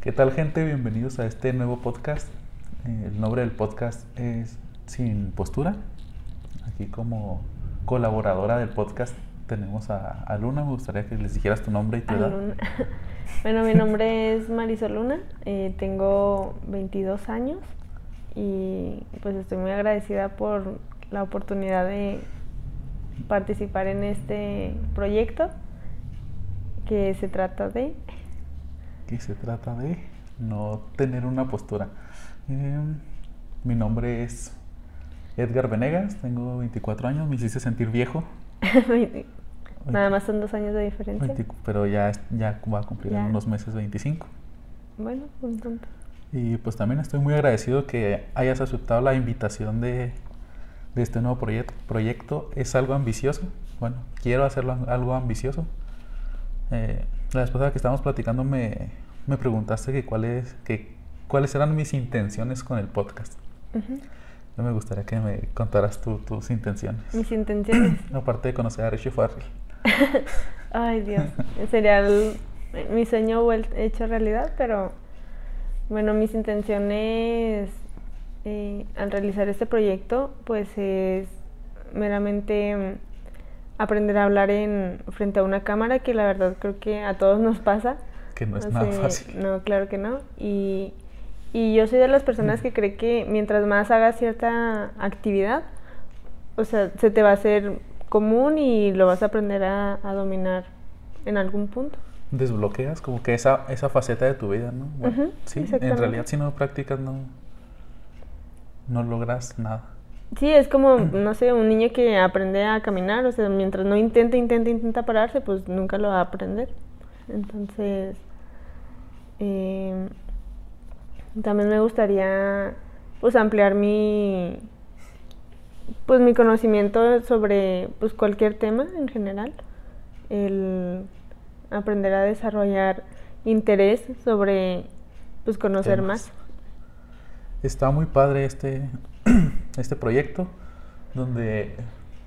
¿Qué tal gente? Bienvenidos a este nuevo podcast. Eh, el nombre del podcast es Sin Postura. Aquí como colaboradora del podcast tenemos a, a Luna. Me gustaría que les dijeras tu nombre y tu edad. Bueno, mi nombre es Marisol Luna, eh, tengo 22 años y pues estoy muy agradecida por la oportunidad de participar en este proyecto que se trata de... que se trata de no tener una postura. Eh, mi nombre es Edgar Venegas, tengo 24 años, me hiciste sentir viejo, Nada más son dos años de diferencia. 20 pero ya, ya va a cumplir en unos meses 25. Bueno, un punto. Y pues también estoy muy agradecido que hayas aceptado la invitación de, de este nuevo proyecto. proyecto. Es algo ambicioso. Bueno, quiero hacerlo algo ambicioso. Eh, la vez pasada que estábamos platicando me, me preguntaste que cuáles, que cuáles eran mis intenciones con el podcast. Yo me gustaría que me contaras tus intenciones. Mis intenciones. Aparte de conocer a Richie Farrell. Ay, Dios. Sería el- mi sueño hecho realidad, pero bueno, mis intenciones eh, al realizar este proyecto, pues es meramente mm, aprender a hablar en frente a una cámara, que la verdad creo que a todos nos pasa. Que no es O nada sea, fácil. No, claro que no. Y, y yo soy de las personas que cree que mientras más hagas cierta actividad, o sea, se te va a hacer común y lo vas a aprender a, a dominar en algún punto. Desbloqueas como que esa, esa faceta de tu vida, ¿no? Bueno, sí, en realidad si no practicas no, no logras nada. Sí, es como, no sé, un niño que aprende a caminar, o sea, mientras no intenta, intenta, intenta pararse, pues nunca lo va a aprender. Entonces, eh, también me gustaría, pues, ampliar mi, pues, mi conocimiento sobre, pues, cualquier tema en general. El aprender a desarrollar interés sobre, pues, conocer Temas. más. Está muy padre este, este proyecto donde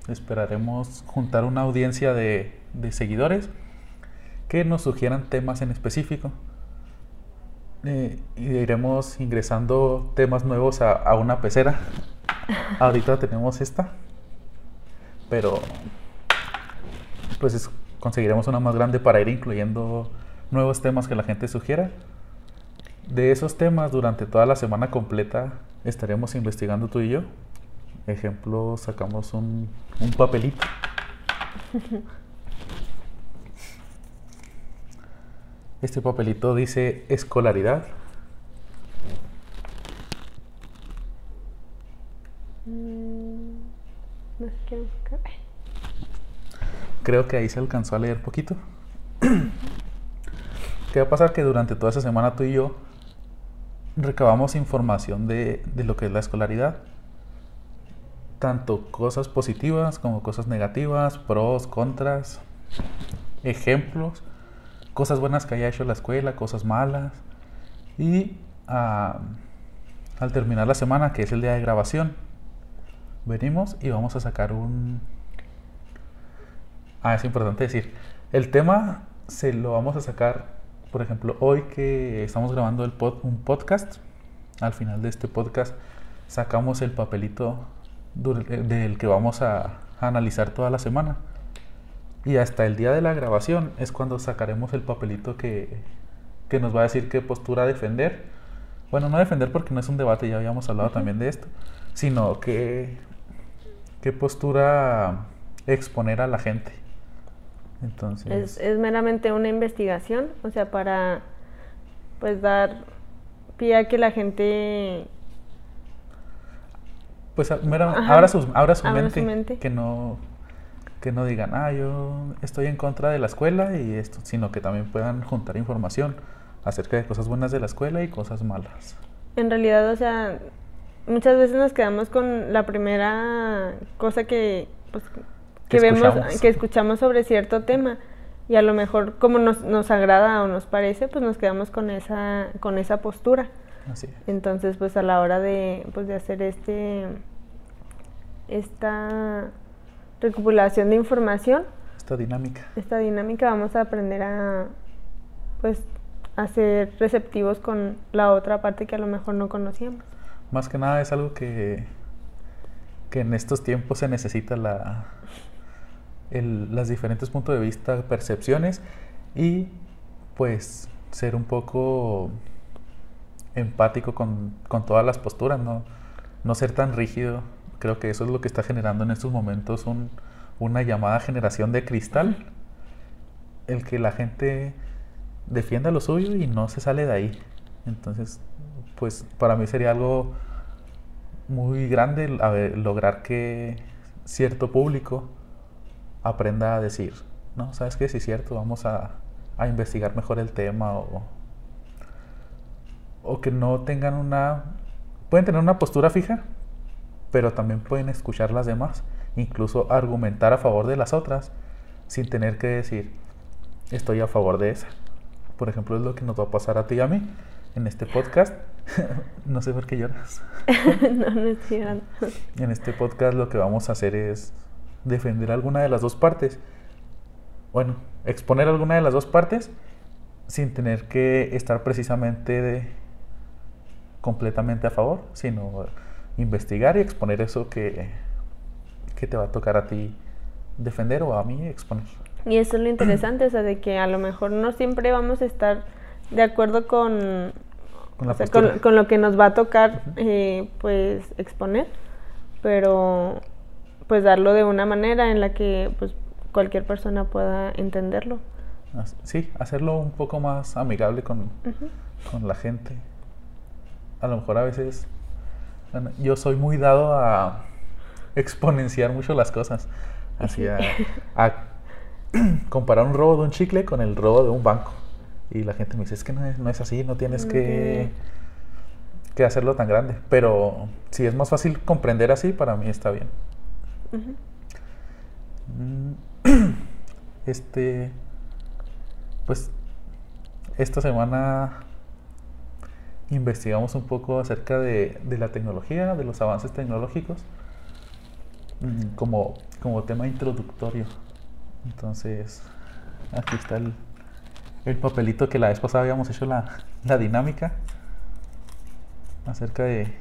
esperaremos juntar una audiencia de, seguidores que nos sugieran temas en específico. Eh, y iremos ingresando temas nuevos a, una pecera. Ahorita tenemos esta, pero pues es- conseguiremos una más grande para ir incluyendo nuevos temas que la gente sugiera. De esos temas, durante toda la semana completa estaremos investigando tú y yo. Ejemplo, sacamos un, un papelito. Este papelito dice escolaridad. Mm, no sé qué buscar. Creo que ahí se alcanzó a leer poquito. ¿Qué va a pasar? Que durante toda esa semana tú y yo recabamos información de, de lo que es la escolaridad. Tanto cosas positivas como cosas negativas, pros, contras, ejemplos, cosas buenas que haya hecho la escuela, cosas malas. Y ah, al terminar la semana, que es el día de grabación, venimos y vamos a sacar un, Ah, es importante decir. El tema se lo vamos a sacar, por ejemplo, hoy que estamos grabando el pod- un podcast. Al final de este podcast sacamos el papelito eh, del que vamos a, a analizar toda la semana. Y hasta el día de la grabación es cuando sacaremos el papelito que, que nos va a decir qué postura defender. Bueno, no defender porque no es un debate, ya habíamos hablado también de esto, sino que qué postura exponer a la gente. Entonces, Es, es meramente una investigación, o sea, para pues dar pie a que la gente pues abra, sus- abra su, abra su mente, mente. que no que no digan, ah, yo estoy en contra de la escuela y esto, sino que también puedan juntar información acerca de cosas buenas de la escuela y cosas malas. en realidad, o sea, muchas veces nos quedamos con la primera cosa que pues Que que vemos, escuchamos. que escuchamos sobre cierto tema y a lo mejor como nos, nos agrada o nos parece, pues nos quedamos con esa con esa postura. Así es. Entonces, pues a la hora de, pues, de hacer este esta recopilación de información, Esta dinámica. esta dinámica, vamos a aprender a pues a ser receptivos con la otra parte que a lo mejor no conocíamos. Más que nada es algo que, que en estos tiempos se necesita la, el, las diferentes puntos de vista, percepciones y pues ser un poco empático con, con todas las posturas, ¿no? no ser tan rígido. Creo que eso es lo que está generando en estos momentos un, una llamada generación de cristal. El que la gente defienda lo suyo y no se sale de ahí. Entonces, pues para mí sería algo muy grande lograr que cierto público aprenda a decir, no, sabes qué, si es cierto, vamos a, a investigar mejor el tema o, o que no tengan una, pueden tener una postura fija, pero también pueden escuchar las demás, incluso argumentar a favor de las otras sin tener que decir, estoy a favor de esa. Por ejemplo, es lo que nos va a pasar a ti y a mí en este podcast. no sé por qué lloras. no, no estoy llorando. En este podcast lo que vamos a hacer es defender alguna de las dos partes. Bueno, exponer alguna de las dos partes sin tener que estar precisamente completamente a favor, sino investigar y exponer eso que, que te va a tocar a ti defender o a mí exponer. Y eso es lo interesante, o sea, de que a lo mejor no siempre vamos a estar de acuerdo con, con, lo que nos va a tocar, eh, pues, exponer, pero pues darlo de una manera en la que pues cualquier persona pueda entenderlo. Sí, hacerlo un poco más amigable con, con la gente. A lo mejor a veces yo soy muy dado a exponenciar mucho las cosas. Así a, comparar un robo de un chicle con el robo de un banco. Y la gente me dice, es que no es, no es así, no tienes que, que hacerlo tan grande. Pero si es más fácil comprender así, para mí está bien. Este, pues, esta semana investigamos un poco acerca de, la tecnología, de los avances tecnológicos, mm, como, como tema introductorio. Entonces, aquí está el, el papelito que la vez pasada habíamos hecho la, la dinámica acerca de,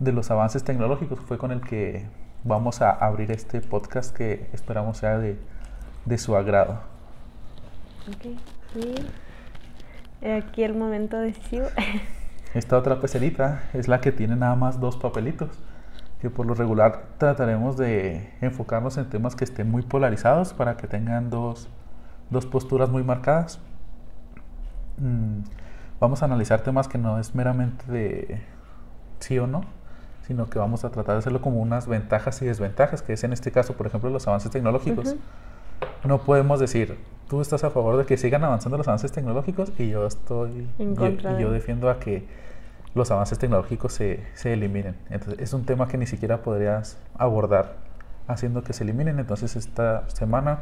de los avances tecnológicos. Fue con el que vamos a abrir este podcast que esperamos sea de, de su agrado. Ok, aquí el momento decisivo. Esta otra pecerita es la que tiene nada más dos papelitos, que por lo regular trataremos de enfocarnos en temas que estén muy polarizados para que tengan dos, dos posturas muy marcadas. Mm, vamos a analizar temas que no es meramente de sí o no, sino que vamos a tratar de hacerlo como unas ventajas y desventajas, que es en este caso, por ejemplo, los avances tecnológicos. No podemos decir, tú estás a favor de que sigan avanzando los avances tecnológicos y yo estoy, y yo defiendo a que los avances tecnológicos se, se, eliminen. Entonces, es un tema que ni siquiera podrías abordar haciendo que se eliminen. Entonces, esta semana,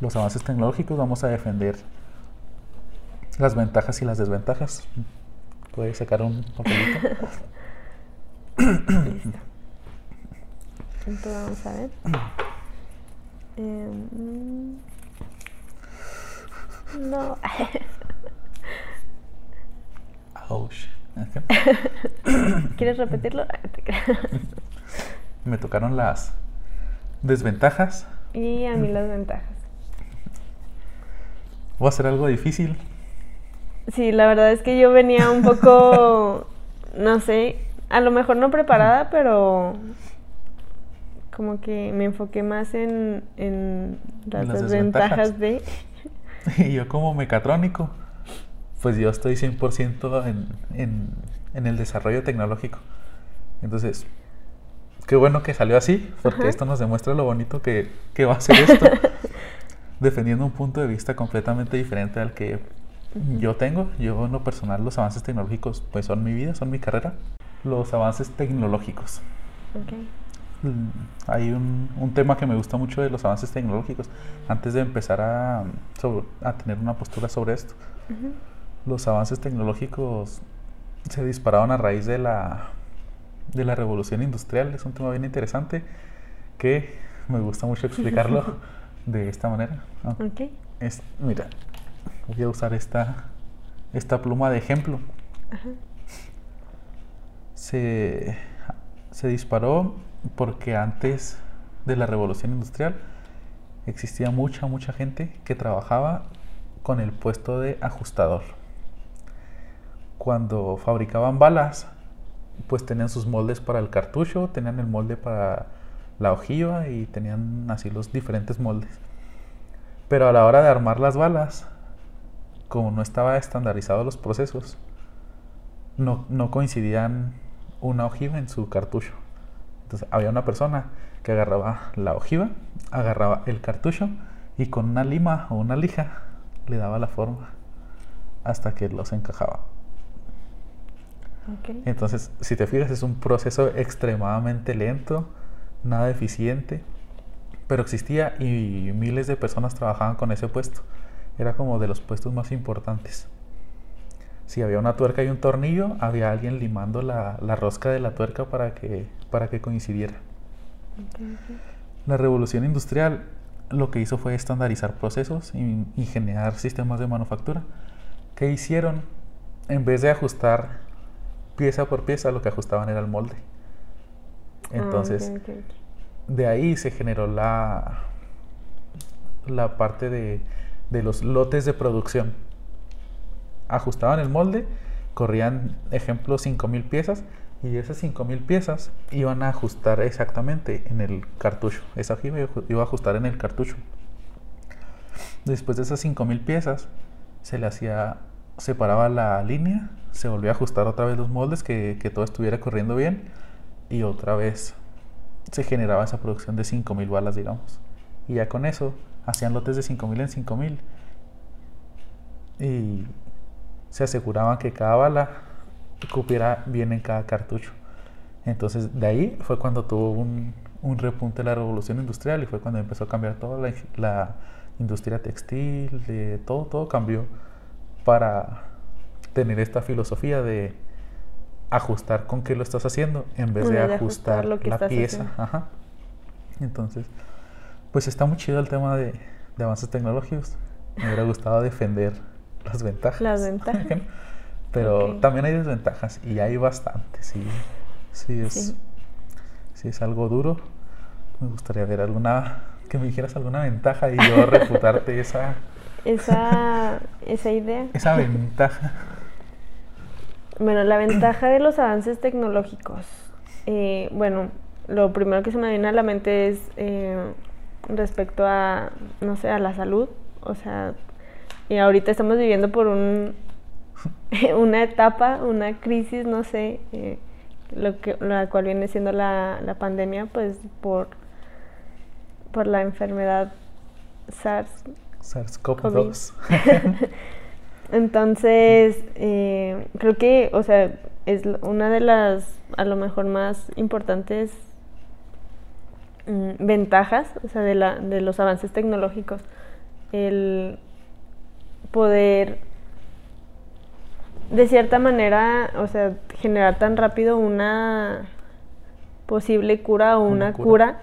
los avances tecnológicos, vamos a defender las ventajas y las desventajas. Puedes sacar un papelito. Listo. Entonces vamos a ver. Eh, no. Ouch. ¿Quieres repetirlo? Me tocaron las desventajas. Y a mí las ventajas. ¿Voy a hacer algo difícil? Sí, la verdad es que yo venía un poco, no sé, a lo mejor no preparada, pero como que me enfoqué más en, las, desventajas de... y yo como mecatrónico, pues yo estoy 100% en, en, en el desarrollo tecnológico. Entonces, qué bueno que salió así, porque esto nos demuestra lo bonito que, que va a ser esto, defendiendo un punto de vista completamente diferente al que yo tengo. Yo en lo personal los avances tecnológicos pues son mi vida, son mi carrera los avances tecnológicos. Mm, hay un, un, tema que me gusta mucho de los avances tecnológicos, antes de empezar a, a tener una postura sobre esto. Los avances tecnológicos se dispararon a raíz de la, de la revolución industrial. Es un tema bien interesante que me gusta mucho explicarlo de esta manera. Es, mira, voy a usar esta, esta pluma de ejemplo. Se, se disparó porque antes de la revolución industrial existía mucha, mucha gente que trabajaba con el puesto de ajustador. Cuando fabricaban balas, pues tenían sus moldes para el cartucho, tenían el molde para la ojiva y tenían así los diferentes moldes. Pero a la hora de armar las balas, como no estaba estandarizado los procesos, no, no coincidían una ojiva en su cartucho. Entonces había una persona que agarraba la ojiva, agarraba el cartucho y con una lima o una lija le daba la forma hasta que los encajaba. Entonces, si te fijas, es un proceso extremadamente lento, nada eficiente, pero existía y miles de personas trabajaban con ese puesto. Era como de los puestos más importantes. Si había una tuerca y un tornillo, había alguien limando la, rosca de la tuerca para que, para que coincidiera. La revolución industrial lo que hizo fue estandarizar procesos y, y generar sistemas de manufactura. ¿Qué hicieron? En vez de ajustar pieza por pieza, lo que ajustaban era el molde. Ah, Entonces, de ahí se generó la, la parte de, de los lotes de producción. Ajustaban el molde, corrían, ejemplo, 5.000 piezas y esas 5.000 piezas iban a ajustar exactamente en el cartucho. Esa ojiva iba a ajustar en el cartucho. Después de esas 5.000 piezas, se le hacía, separaba la línea, se volvía a ajustar otra vez los moldes, que, que todo estuviera corriendo bien y otra vez se generaba esa producción de 5.000 balas, digamos. Y ya con eso hacían lotes de 5.000 en 5.000 y se aseguraban que cada bala cupiera bien en cada cartucho. Entonces de ahí fue cuando tuvo un, un repunte la revolución industrial y fue cuando empezó a cambiar toda la, la industria textil, de todo, todo cambió para tener esta filosofía de ajustar con qué lo estás haciendo en vez de, ajustar, la pieza. Ajá. Entonces, pues está muy chido el tema de, avances tecnológicos. Me hubiera gustado defender las ventajas. Las ventajas. Pero también hay desventajas y hay bastantes. Sí, sí, es, sí. es algo duro. Me gustaría ver alguna, que me dijeras alguna ventaja y yo refutarte esa... Esa, esa idea. Esa ventaja. Bueno, la ventaja de los avances tecnológicos. Eh, bueno, lo primero que se me viene a la mente es eh, respecto a, no sé, a la salud. O sea, y ahorita estamos viviendo por un, una etapa, una crisis, no sé, eh, lo que, la cual viene siendo la, la pandemia, pues por, por la enfermedad SARS. SARS-CoV-2. Entonces, eh, creo que, o sea, es una de las, a lo mejor, más importantes mm, ventajas, o sea, de, la, de los avances tecnológicos, el poder, de cierta manera, o sea, generar tan rápido una posible cura o una, cura,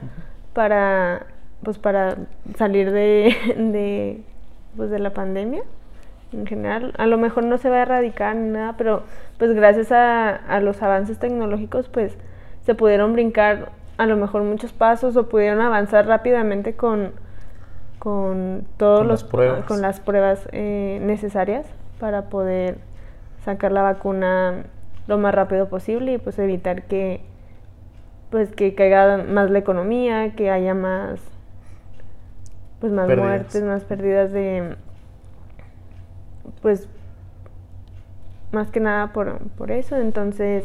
para, pues, para salir de, de, pues, de la pandemia en general. A lo mejor no se va a erradicar ni nada, pero pues gracias a, los avances tecnológicos pues se pudieron brincar a lo mejor muchos pasos o pudieron avanzar rápidamente con, con todos los las pruebas, con las pruebas eh, necesarias para poder sacar la vacuna lo más rápido posible y pues evitar que pues que caiga más la economía, que haya más pues más muertes, más pérdidas de pues más que nada por, por eso, entonces,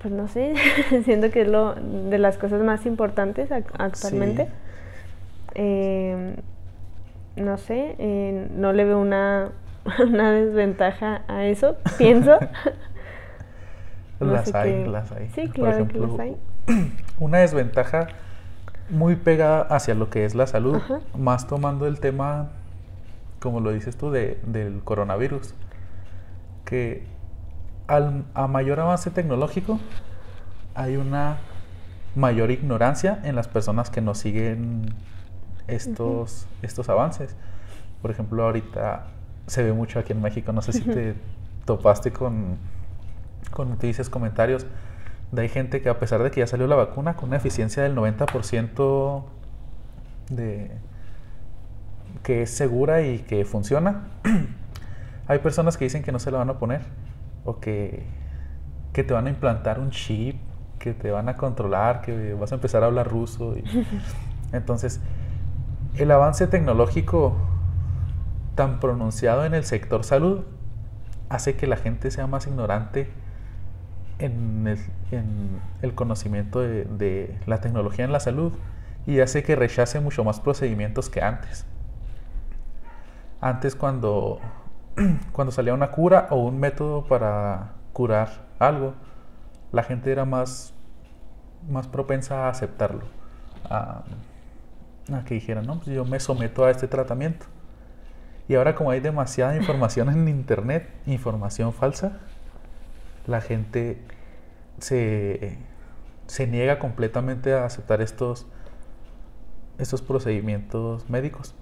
pues no sé, siento que es lo de las cosas más importantes actualmente. Em, no sé, eh, no le veo una, una desventaja a eso, pienso. las hay, las hay. Sí, claro que las hay. Una desventaja muy pegada hacia lo que es la salud, más tomando el tema como lo dices tú, de, del coronavirus, que al, a mayor avance tecnológico hay una mayor ignorancia en las personas que no siguen estos, estos avances. Por ejemplo, ahorita se ve mucho aquí en México, no sé si te topaste con, con noticias, comentarios, de hay gente que a pesar de que ya salió la vacuna, con una eficiencia del 90% de que es segura y que funciona, hay personas que dicen que no se la van a poner o que, que te van a implantar un chip, que te van a controlar, que vas a empezar a hablar ruso. entonces, el avance tecnológico tan pronunciado en el sector salud hace que la gente sea más ignorante en el, conocimiento de, la tecnología en la salud y hace que rechace mucho más procedimientos que antes. Antes cuando, salía una cura o un método para curar algo, la gente era más, propensa a aceptarlo, a que dijeran, no, pues yo me someto a este tratamiento. Y ahora como hay demasiada información en internet, información falsa, la gente se, niega completamente a aceptar estos, estos procedimientos médicos.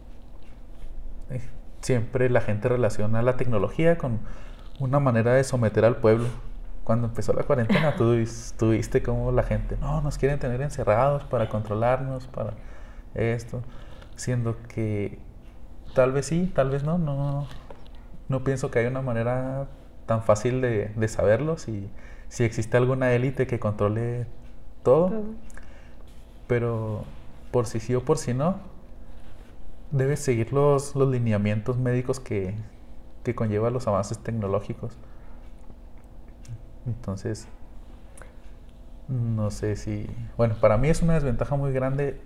Eh, siempre la gente relaciona la tecnología con una manera de someter al pueblo. Cuando empezó la cuarentena, tú, tú viste cómo la gente, no, nos quieren tener encerrados para controlarnos, para esto, siendo que Tal vez sí, tal vez no. No, no pienso que haya una manera tan fácil de, saberlo. Si, si existe alguna élite que controle todo. Pero por si sí o por si no, debes seguir los, los lineamientos médicos que, que conlleva los avances tecnológicos. Entonces, no sé si... Bueno, para mí es una desventaja muy grande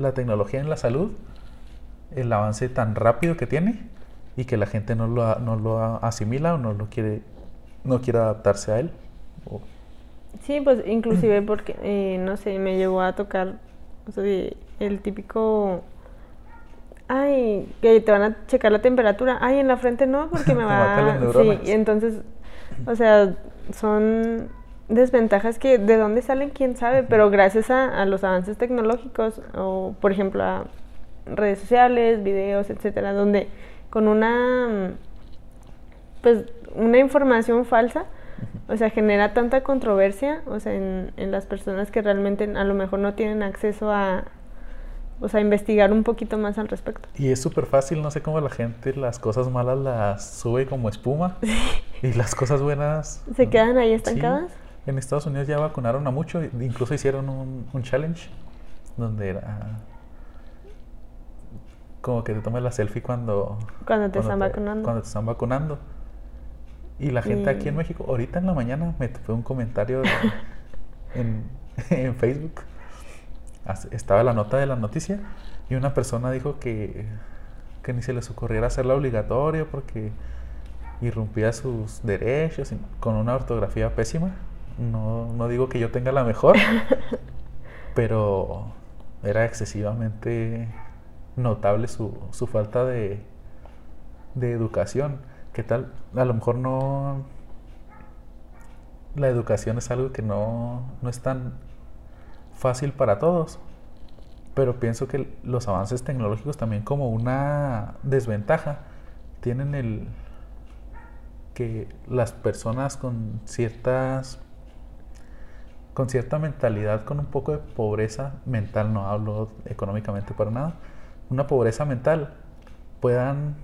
la tecnología en la salud el avance tan rápido que tiene y que la gente no lo, no lo asimila o no lo quiere no quiere adaptarse a él. Sí, pues inclusive porque, eh, no sé, me llegó a tocar el típico, ay, que te van a checar la temperatura, ay, en la frente no, porque me va a... Sí, y entonces, o sea, son desventajas que de dónde salen, quién sabe, pero gracias a, a los avances tecnológicos o, por ejemplo, a redes sociales, videos, etcétera, donde con una pues una información falsa, o sea, genera tanta controversia, o sea, en, en las personas que realmente a lo mejor no tienen acceso a, o sea, investigar un poquito más al respecto. Y es súper fácil, no sé cómo la gente las cosas malas las sube como espuma y las cosas buenas... ¿Se quedan ahí estancadas? En Estados Unidos ya vacunaron a mucho, incluso hicieron un, un challenge donde era como que te tomes la selfie cuando... Cuando te están vacunando. Cuando te están vacunando. Y la gente aquí en México, ahorita en la mañana me fue un comentario en, en, Facebook. Estaba la nota de la noticia y una persona dijo que, que ni se les ocurriera hacerla obligatoria porque irrumpía sus derechos con una ortografía pésima. No, no digo que yo tenga la mejor, pero era excesivamente notable su, su falta de, de educación. ¿Qué tal? A lo mejor no... La educación es algo que no, no es tan fácil para todos, pero pienso que los avances tecnológicos también como una desventaja tienen el que las personas con ciertas con cierta mentalidad, con un poco de pobreza mental, no hablo económicamente para nada, una pobreza mental puedan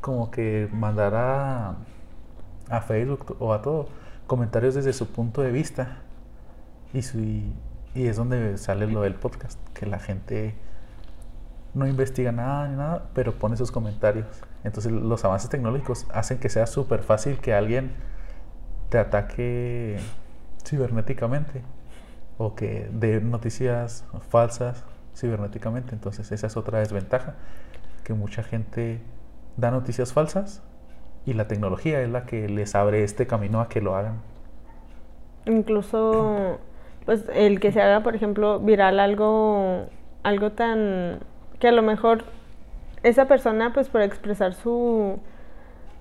como que mandar a, a Facebook o a todo comentarios desde su punto de vista. Y, su, y, es donde sale lo del podcast que la gente no investiga nada ni nada pero pone sus comentarios. Entonces los avances tecnológicos hacen que sea súper fácil que alguien te ataque cibernéticamente o que dé noticias falsas cibernéticamente. Entonces esa es otra desventaja, que mucha gente da noticias falsas y la tecnología es la que les abre este camino a que lo hagan. Incluso, pues el que se haga, por ejemplo, viral algo, algo tan que a lo mejor esa persona, pues por expresar su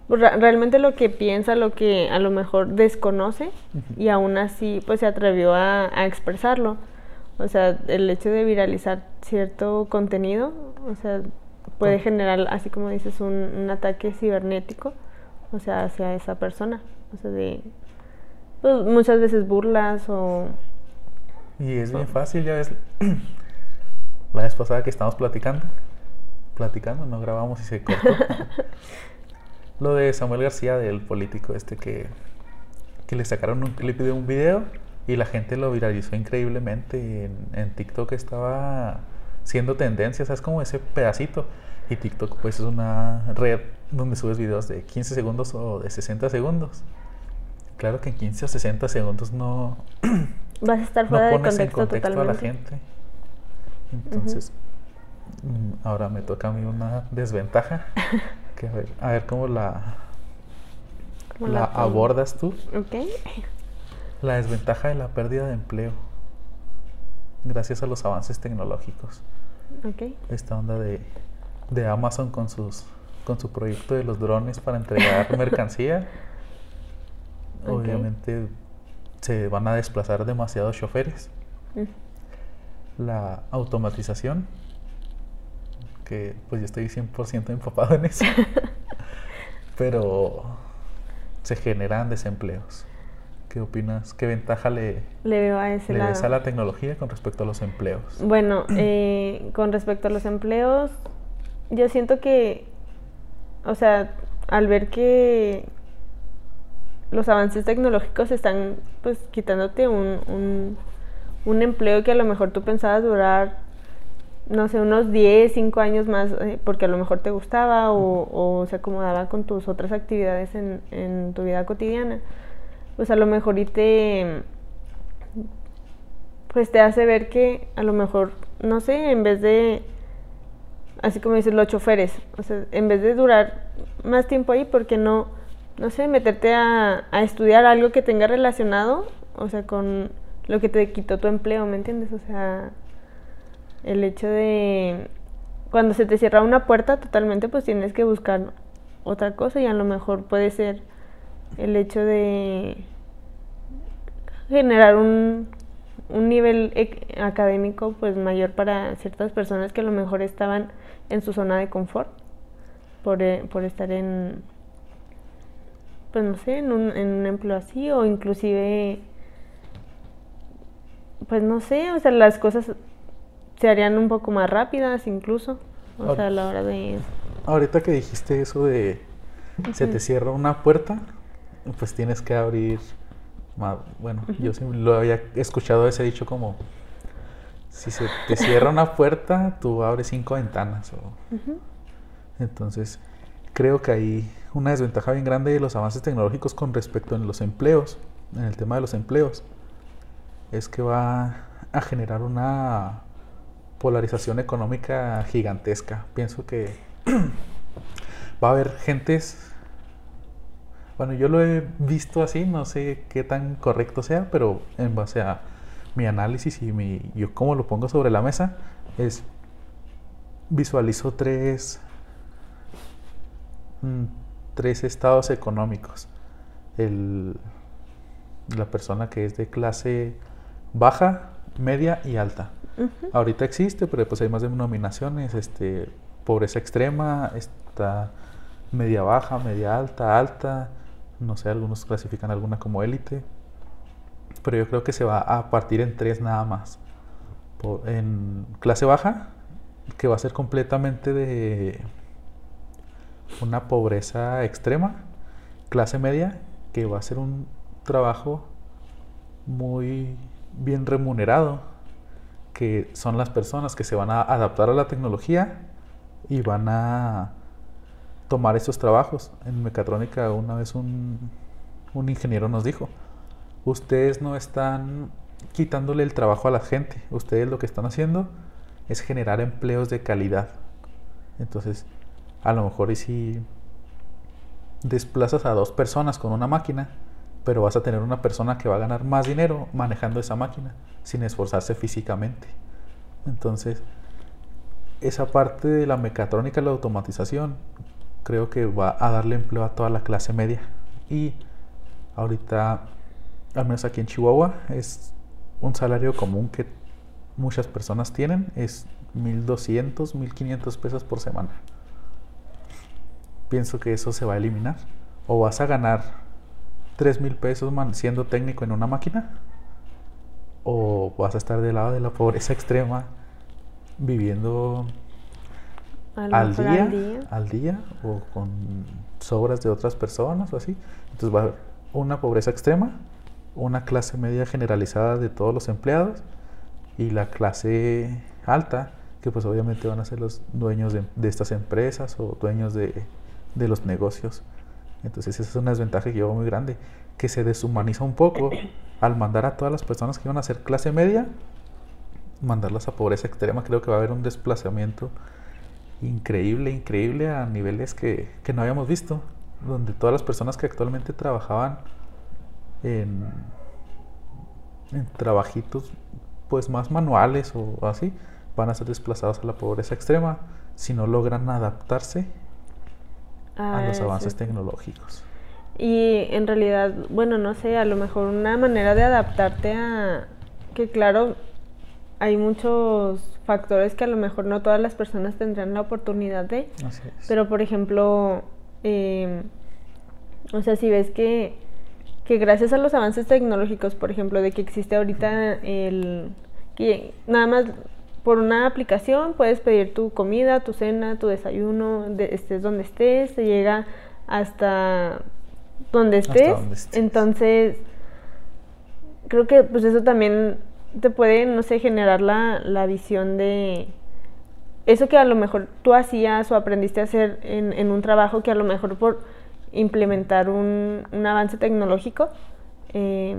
realmente lo que piensa, lo que a lo mejor desconoce y aún así pues se atrevió a, a expresarlo. O sea, el hecho de viralizar cierto contenido, o sea, puede generar, así como dices, un, un ataque cibernético, o sea, hacia esa persona. O sea, de pues, muchas veces burlas o... Y es bien fácil, ya ves. La vez pasada que estábamos platicando, platicando, no grabamos y se cortó. Lo de Samuel García, del político este que, que le sacaron un clip de un video y la gente lo viralizó increíblemente. En, en TikTok estaba siendo tendencia, es como ese pedacito. Y TikTok pues es una red donde subes videos de 15 segundos o de 60 segundos. Claro que en 15 o 60 segundos no vas a estar fuera no de pones contexto, en contexto totalmente. a la gente. Entonces, mm, ahora me toca a mí una desventaja. que a, ver, a ver cómo la, ¿Cómo la pongo? abordas tú. Ok. La desventaja de la pérdida de empleo. Gracias a los avances tecnológicos. Esta onda de, de Amazon con sus con su proyecto de los drones para entregar mercancía. Obviamente se van a desplazar demasiados choferes. Mm. La automatización, que pues yo estoy 100% empapado en eso. Pero se generan desempleos. ¿Qué opinas? ¿Qué ventaja le, Le veo a ese le lado. ves a la tecnología con respecto a los empleos? Bueno, eh, con respecto a los empleos, yo siento que, o sea, al ver que los avances tecnológicos están pues quitándote un, un, un empleo que a lo mejor tú pensabas durar, no sé, unos 10, 5 años más, eh, porque a lo mejor te gustaba o, o se acomodaba con tus otras actividades en, en tu vida cotidiana. Pues a lo mejor y te, pues te hace ver que a lo mejor, no sé, en vez de, así como dices, los choferes, o sea, en vez de durar más tiempo ahí, ¿por qué no, no sé, meterte a, a estudiar algo que tenga relacionado, o sea, con lo que te quitó tu empleo, ¿me entiendes? O sea, el hecho de, cuando se te cierra una puerta totalmente, pues tienes que buscar otra cosa y a lo mejor puede ser el hecho de generar un, un nivel académico pues mayor para ciertas personas que a lo mejor estaban en su zona de confort por, eh, por estar en pues no sé en un, en un empleo así o inclusive pues no sé o sea las cosas se harían un poco más rápidas incluso o Ahor- sea a la hora de Ahorita que dijiste eso de se te cierra una puerta, pues tienes que abrir más. Bueno, yo sí lo había escuchado ese dicho como si se te cierra una puerta, tú abres cinco ventanas. o-. Entonces, creo que hay una desventaja bien grande de los avances tecnológicos con respecto en los empleos, en el tema de los empleos, es que va a generar una polarización económica gigantesca. Pienso que va a haber gentes, bueno, yo lo he visto así, no sé qué tan correcto sea, pero en base a mi análisis y mi, yo cómo lo pongo sobre la mesa, es visualizo tres mm, tres estados económicos. El, la persona que es de clase baja, media y alta. Ahorita existe, pero pues hay más denominaciones. Este, pobreza extrema, está media baja, media alta, alta. No sé, algunos clasifican alguna como élite. Pero yo creo que se va a partir en tres nada más. En clase baja, que va a ser completamente de una pobreza extrema. Clase media, que va a ser un trabajo muy bien remunerado, que son las personas que se van a adaptar a la tecnología y van a tomar esos trabajos. En mecatrónica una vez un, un ingeniero nos dijo, ustedes no están quitándole el trabajo a la gente, ustedes lo que están haciendo es generar empleos de calidad. Entonces, a lo mejor y si desplazas a dos personas con una máquina, pero vas a tener una persona que va a ganar más dinero manejando esa máquina sin esforzarse físicamente. Entonces, esa parte de la mecatrónica la automatización creo que va a darle empleo a toda la clase media. Y ahorita, al menos aquí en Chihuahua, es un salario común que muchas personas tienen es 1200, 1500 pesos por semana. Pienso que eso se va a eliminar. O vas a ganar 3000 pesos siendo técnico en una máquina, o vas a estar del lado de la pobreza extrema viviendo al día, al día, o con sobras de otras personas o así. Entonces va a haber una pobreza extrema, una clase media generalizada de todos los empleados y la clase alta, que pues obviamente van a ser los dueños de, estas empresas o dueños de, de, los negocios. Entonces esa es una desventaja que yo muy grande, que se deshumaniza un poco al mandar a todas las personas que iban a ser clase media, mandarlas a pobreza extrema. Creo que va a haber un desplazamiento increíble, increíble a niveles que, que no habíamos visto, donde todas las personas que actualmente trabajaban en, en trabajitos pues más manuales o así, van a ser desplazados a la pobreza extrema si no logran adaptarse a los ah, avances tecnológicos. Y en realidad, bueno, no sé, a lo mejor una manera de adaptarte a que claro, hay muchos factores que a lo mejor no todas las personas tendrán la oportunidad de, pero por ejemplo, em, o sea, si ves que que gracias a los avances tecnológicos, por ejemplo, de que existe ahorita el que nada más por una aplicación puedes pedir tu comida, tu cena, tu desayuno, estés donde estés, te llega hasta donde estés. Entonces, creo que pues eso también te puede, no sé, generar la, la visión de eso que a lo mejor tú hacías o aprendiste a hacer en, en un trabajo que a lo mejor por implementar un, avance tecnológico, eh,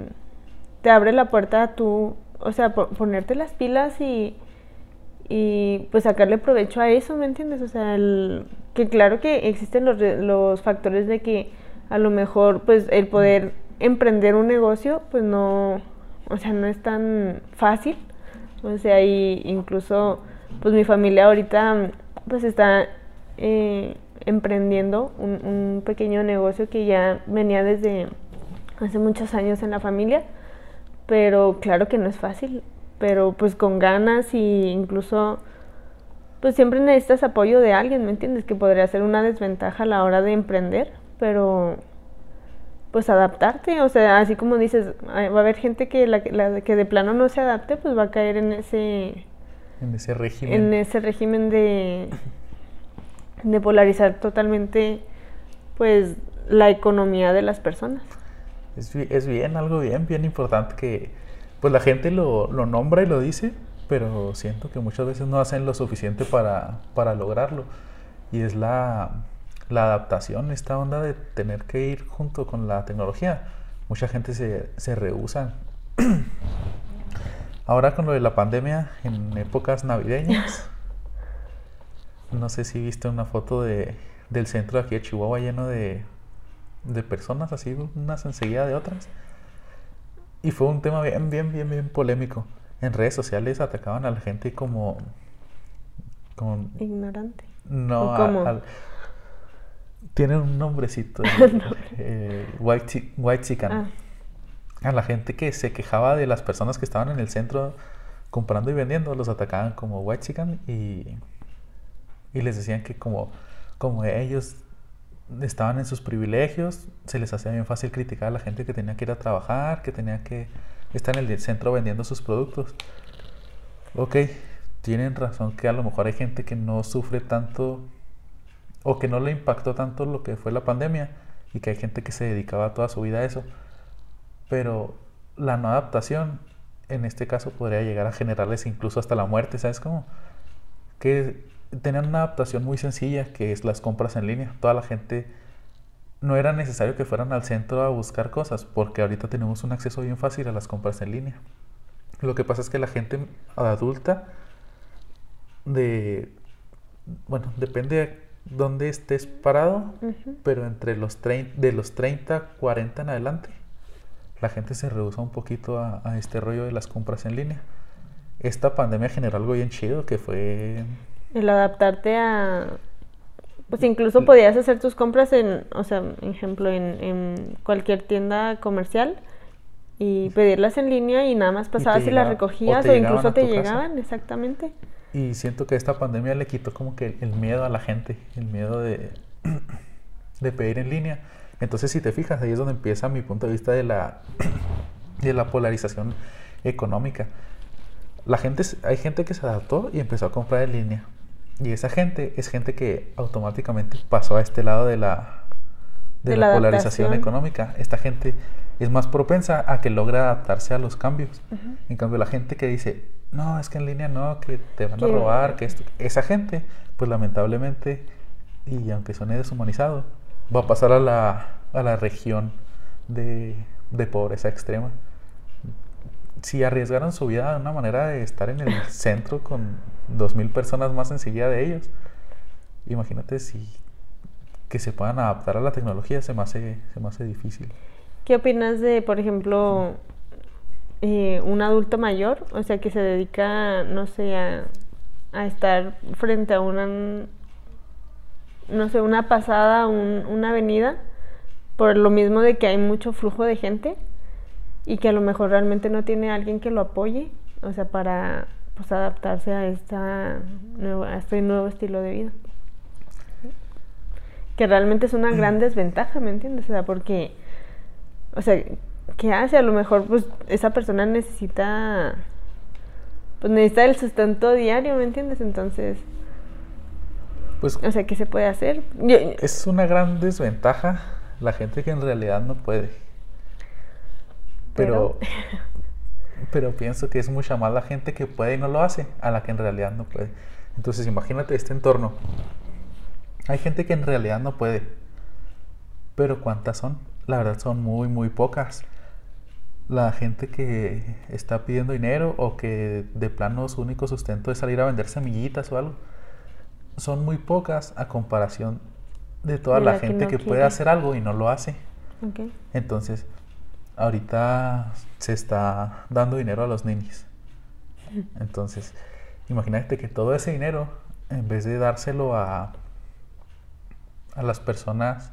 te abre la puerta a tú, o sea, ponerte las pilas y, y pues sacarle provecho a eso, ¿me entiendes? O sea, que claro que existen los, los factores de que a lo mejor pues el poder emprender un negocio pues no, o sea, no es tan fácil. O sea, y incluso pues mi familia ahorita pues está eh, emprendiendo un, pequeño negocio que ya venía desde hace muchos años en la familia, pero claro que no es fácil, pero pues con ganas y incluso pues siempre necesitas apoyo de alguien, ¿me entiendes? Que podría ser una desventaja a la hora de emprender, pero pues adaptarte, o sea, así como dices, va a haber gente que la, la, que de plano no se adapte, pues va a caer en ese en ese régimen en ese régimen de de polarizar totalmente pues la economía de las personas. Es, es bien, algo bien, bien importante que pues la gente lo, lo, nombra y lo dice, pero siento que muchas veces no hacen lo suficiente para, para lograrlo. Y es la, la, adaptación, esta onda de tener que ir junto con la tecnología. Mucha gente se, se rehúsa. Ahora con lo de la pandemia, en épocas navideñas, no sé si viste una foto de, del centro de aquí de Chihuahua lleno de, de personas, así unas enseguida de otras. Y fue un tema bien, bien, bien, bien polémico. En redes sociales atacaban a la gente como... como Ignorante. No, tienen un nombrecito. eh, white, white chicken. Ah. A la gente que se quejaba de las personas que estaban en el centro comprando y vendiendo, los atacaban como white chicken y y les decían que como, como ellos estaban en sus privilegios, se les hacía bien fácil criticar a la gente que tenía que ir a trabajar, que tenía que estar en el centro vendiendo sus productos. Ok, tienen razón que a lo mejor hay gente que no sufre tanto o que no le impactó tanto lo que fue la pandemia y que hay gente que se dedicaba toda su vida a eso. Pero la no adaptación en este caso podría llegar a generarles incluso hasta la muerte, ¿sabes cómo? Que tenían una adaptación muy sencilla que es las compras en línea. Toda la gente no era necesario que fueran al centro a buscar cosas porque ahorita tenemos un acceso bien fácil a las compras en línea. Lo que pasa es que la gente adulta de bueno, depende de dónde estés parado, pero entre los de los 30, 40 en adelante, la gente se rehúsa un poquito a, a este rollo de las compras en línea. Esta pandemia generó algo bien chido que fue el adaptarte a... Pues incluso podías hacer tus compras en, o sea, ejemplo, en, en cualquier tienda comercial y pedirlas en línea y nada más pasabas y, las recogías o, incluso te llegaban, exactamente. Y siento que esta pandemia le quitó como que el miedo a la gente, el miedo de, de pedir en línea. Entonces, si te fijas, ahí es donde empieza mi punto de vista de la, de la polarización económica. La gente, hay gente que se adaptó y empezó a comprar en línea. Y esa gente es gente que automáticamente pasó a este lado de la, de, la, polarización económica. Esta gente es más propensa a que logre adaptarse a los cambios. En cambio, la gente que dice, no, es que en línea no, que te van a robar, que esto, esa gente, pues lamentablemente, y aunque suene deshumanizado, va a pasar a la, a la región de, de pobreza extrema. Si arriesgaron su vida de una manera de estar en el centro con dos mil personas más enseguida de ellos, imagínate si que se puedan adaptar a la tecnología se me hace, se hace difícil. ¿Qué opinas de, por ejemplo, eh, un adulto mayor? O sea, que se dedica, no sé, a estar frente a una, no sé, una pasada, una avenida, por lo mismo de que hay mucho flujo de gente y que a lo mejor realmente no tiene alguien que lo apoye, o sea, para pues adaptarse a esta a este nuevo estilo de vida. Que realmente es una gran desventaja, ¿me entiendes? O sea, porque o sea, ¿qué hace? A lo mejor pues esa persona necesita pues necesita el sustento diario, ¿me entiendes? Entonces, pues, o sea, ¿qué se puede hacer? es una gran desventaja la gente que en realidad no puede. Pero, pero, pienso que es mucha más la gente que puede y no lo hace a la que en realidad no puede. Entonces, imagínate este entorno. Hay gente que en realidad no puede. Pero ¿cuántas son? la verdad son muy, muy pocas. La gente que está pidiendo dinero o que de plano su único sustento es salir a vender semillitas o algo, son muy pocas a comparación de toda la, gente que, puede hacer algo y no lo hace. Entonces, ahorita se está dando dinero a los niños. Entonces, imagínate que todo ese dinero, en vez de dárselo a, a las personas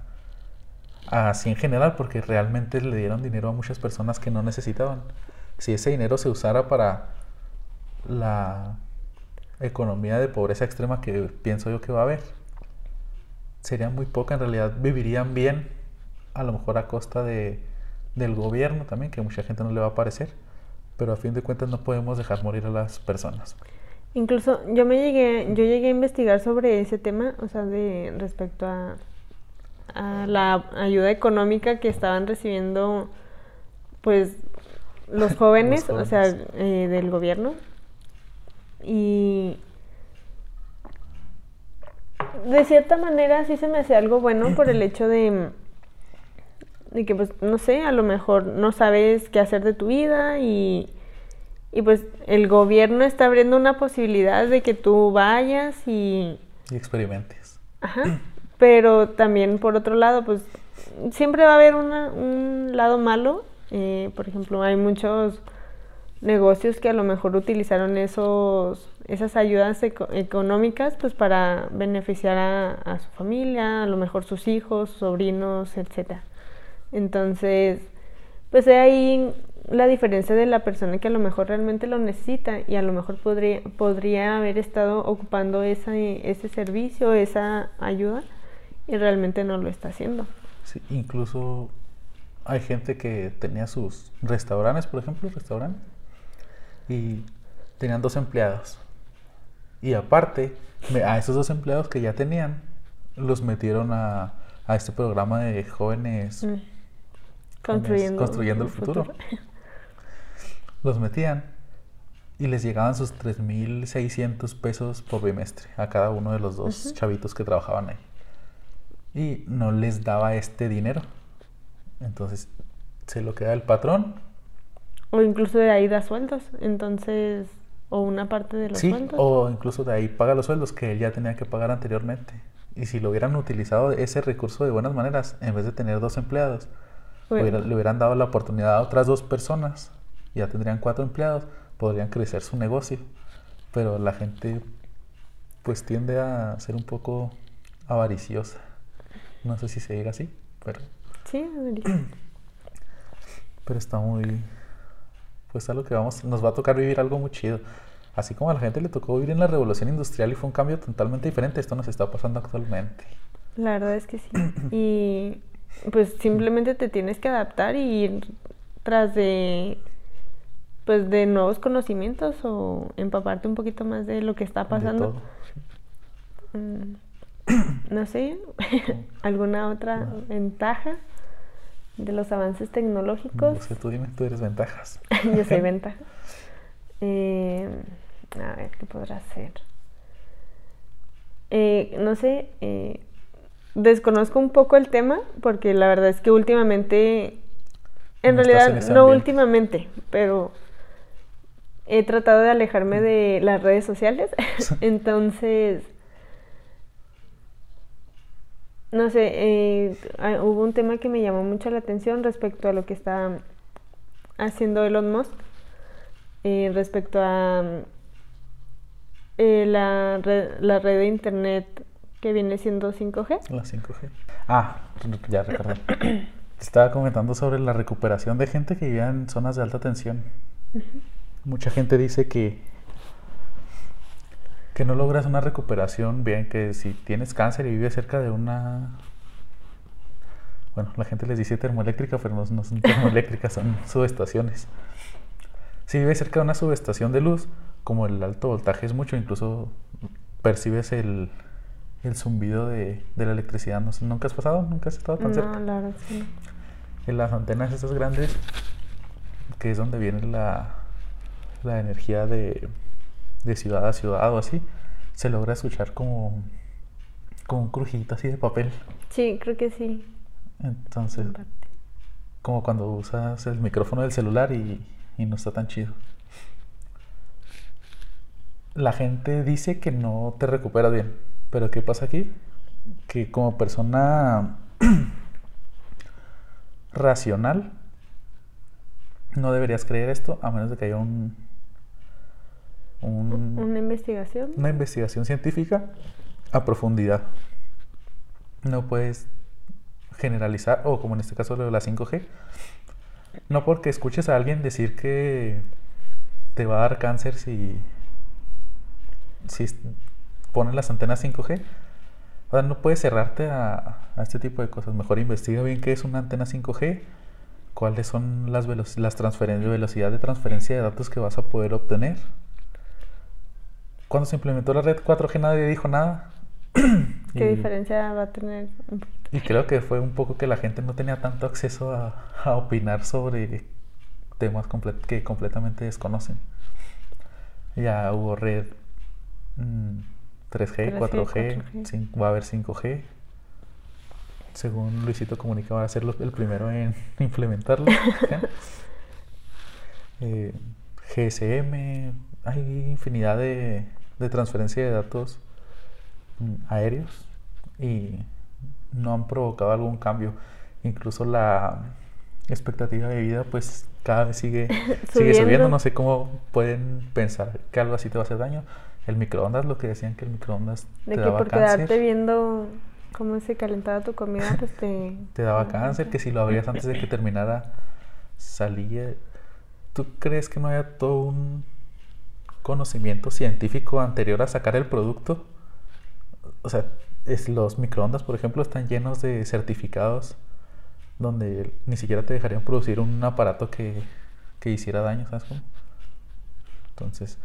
así en general, porque realmente le dieron dinero a muchas personas que no necesitaban. Si ese dinero se usara para la economía de pobreza extrema que pienso yo que va a haber, sería muy poca, en realidad vivirían bien, a lo mejor a costa de, del gobierno también, que mucha gente no le va a parecer, pero a fin de cuentas no podemos dejar morir a las personas. Incluso yo me llegué, yo llegué a investigar sobre ese tema, o sea, de respecto a a la ayuda económica que estaban recibiendo pues los jóvenes, o sea, eh, del gobierno. Y de cierta manera sí se me hace algo bueno por el hecho de, de que pues no sé, a lo mejor no sabes qué hacer de tu vida y, y pues el gobierno está abriendo una posibilidad de que tú vayas y... Y experimentes. Ajá. Pero también, por otro lado, pues siempre va a haber un lado malo. Eh, por ejemplo, hay muchos negocios que a lo mejor utilizaron esos, esas ayudas económicas pues para beneficiar a, su familia, a lo mejor sus hijos, sobrinos, etc. Entonces, pues ahí la diferencia de la persona que a lo mejor realmente lo necesita y a lo mejor podría, podría haber estado ocupando ese, ese servicio, esa ayuda y realmente no lo está haciendo. Sí, incluso hay gente que tenía sus restaurantes, por ejemplo, restaurantes, y tenían dos empleados. Y aparte, a esos dos empleados que ya tenían, los metieron a, a este programa de jóvenes mm. Construyendo, el futuro. los metían y les llegaban sus 3.600 pesos por bimestre a cada uno de los dos chavitos que trabajaban ahí y no les daba este dinero. Entonces se lo queda el patrón. O incluso de ahí da sueldos, entonces, o una parte de los sí, O incluso de ahí paga los sueldos que él ya tenía que pagar anteriormente. Y si lo hubieran utilizado ese recurso de buenas maneras, en vez de tener dos empleados, le hubieran dado la oportunidad a otras dos personas, ya tendrían cuatro empleados, podrían crecer su negocio. Pero la gente pues tiende a ser un poco avariciosa. No sé si se diga así, pero... Sí, Pero está muy, pues algo que vamos, nos va a tocar vivir algo muy chido. Así como a la gente le tocó vivir en la revolución industrial y fue un cambio totalmente diferente, esto nos está pasando actualmente. La verdad es que sí. Y pues simplemente te tienes que adaptar y ir tras de pues de nuevos conocimientos o empaparte un poquito más de lo que está pasando. Mm, no sé, alguna otra ventaja de los avances tecnológicos. No sé, tú dime, tú eres ventajas. Yo soy ventaja. Eh, a ver, ¿qué podrá ser? Eh, no sé, eh, desconozco un poco el tema porque la verdad es que últimamente, en realidad no últimamente, pero he tratado de alejarme de las redes sociales. Entonces, no sé, eh, ah, hubo un tema que me llamó mucho la atención respecto a lo que está haciendo Elon Musk, eh, respecto a eh, la, red, la red de internet que viene siendo 5G. La 5G. Ah, ya recordé. Estaba comentando sobre la recuperación de gente que vivía en zonas de alta tensión. Mucha gente dice que que no logras una recuperación bien, que si tienes cáncer y vives cerca de una bueno, la gente les dice termoeléctrica, pero no, son termoeléctricas, son subestaciones. Si vives cerca de una subestación de luz, como el alto voltaje es mucho, incluso percibes el, el zumbido de, de, la electricidad. No, ¿Nunca has pasado? ¿Nunca has estado tan cerca? No, claro, sí. En las antenas esas grandes, que es donde viene la, la energía de, de ciudad a ciudad o así, se logra escuchar como, como un crujito así de papel. Sí, creo que sí. Entonces, como cuando usas el micrófono del celular y, y no está tan chido. La gente dice que no te recuperas bien, pero ¿qué pasa aquí? Que como persona racional, no deberías creer esto a menos de que haya un, una investigación. Una investigación científica a profundidad. No puedes generalizar, o como en este caso lo de la 5G, no porque escuches a alguien decir que te va a dar cáncer si, si pones las antenas 5G. O sea, no puedes cerrarte a, a, este tipo de cosas. Mejor investiga bien qué es una antena 5G, cuáles son las, las transferencias, velocidad de transferencia de datos que vas a poder obtener cuando se implementó la red 4G nadie dijo nada. ¿Qué diferencia va a tener? Y creo que fue un poco que la gente no tenía tanto acceso a, opinar sobre temas que completamente desconocen. Ya hubo red 3G, 4G, va a haber 5G. Según Luisito Comunica va a ser el primero en implementarlo. eh, GSM, hay infinidad de, de transferencia de datos mm, aéreos y no han provocado algún cambio. Incluso la expectativa de vida pues cada vez sigue, sigue subiendo. No sé cómo pueden pensar que algo así te va a hacer daño. El microondas, lo que decían que el microondas de te que por quedarte viendo cómo se calentaba tu comida, pues te... te daba cáncer, que si lo abrías antes de que terminara, salía... ¿Tú crees que no haya todo un conocimiento científico anterior a sacar el producto. O sea, es, los microondas, por ejemplo, están llenos de certificados donde ni siquiera te dejarían producir un aparato que, que hiciera daño, ¿sabes cómo? Entonces,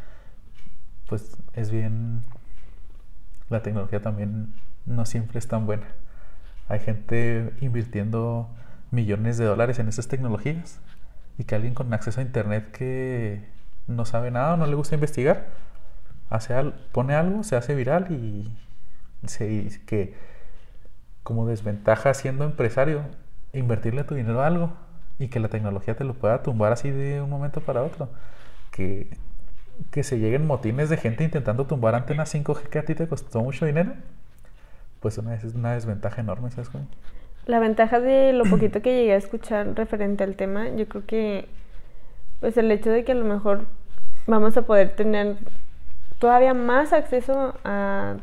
pues es bien... La tecnología también no siempre es tan buena. Hay gente invirtiendo millones de dólares en esas tecnologías y que alguien con acceso a internet que no sabe nada, no le gusta investigar, hace pone algo, se hace viral y se dice que como desventaja siendo empresario, invertirle tu dinero a algo y que la tecnología te lo pueda tumbar así de un momento para otro. Que, que se lleguen motines de gente intentando tumbar antenas 5G que a ti te costó mucho dinero, pues una, es una desventaja enorme, ¿sabes cómo? La ventaja de lo poquito que llegué a escuchar referente al tema, yo creo que pues el hecho de que a lo mejor vamos a poder tener todavía más acceso a,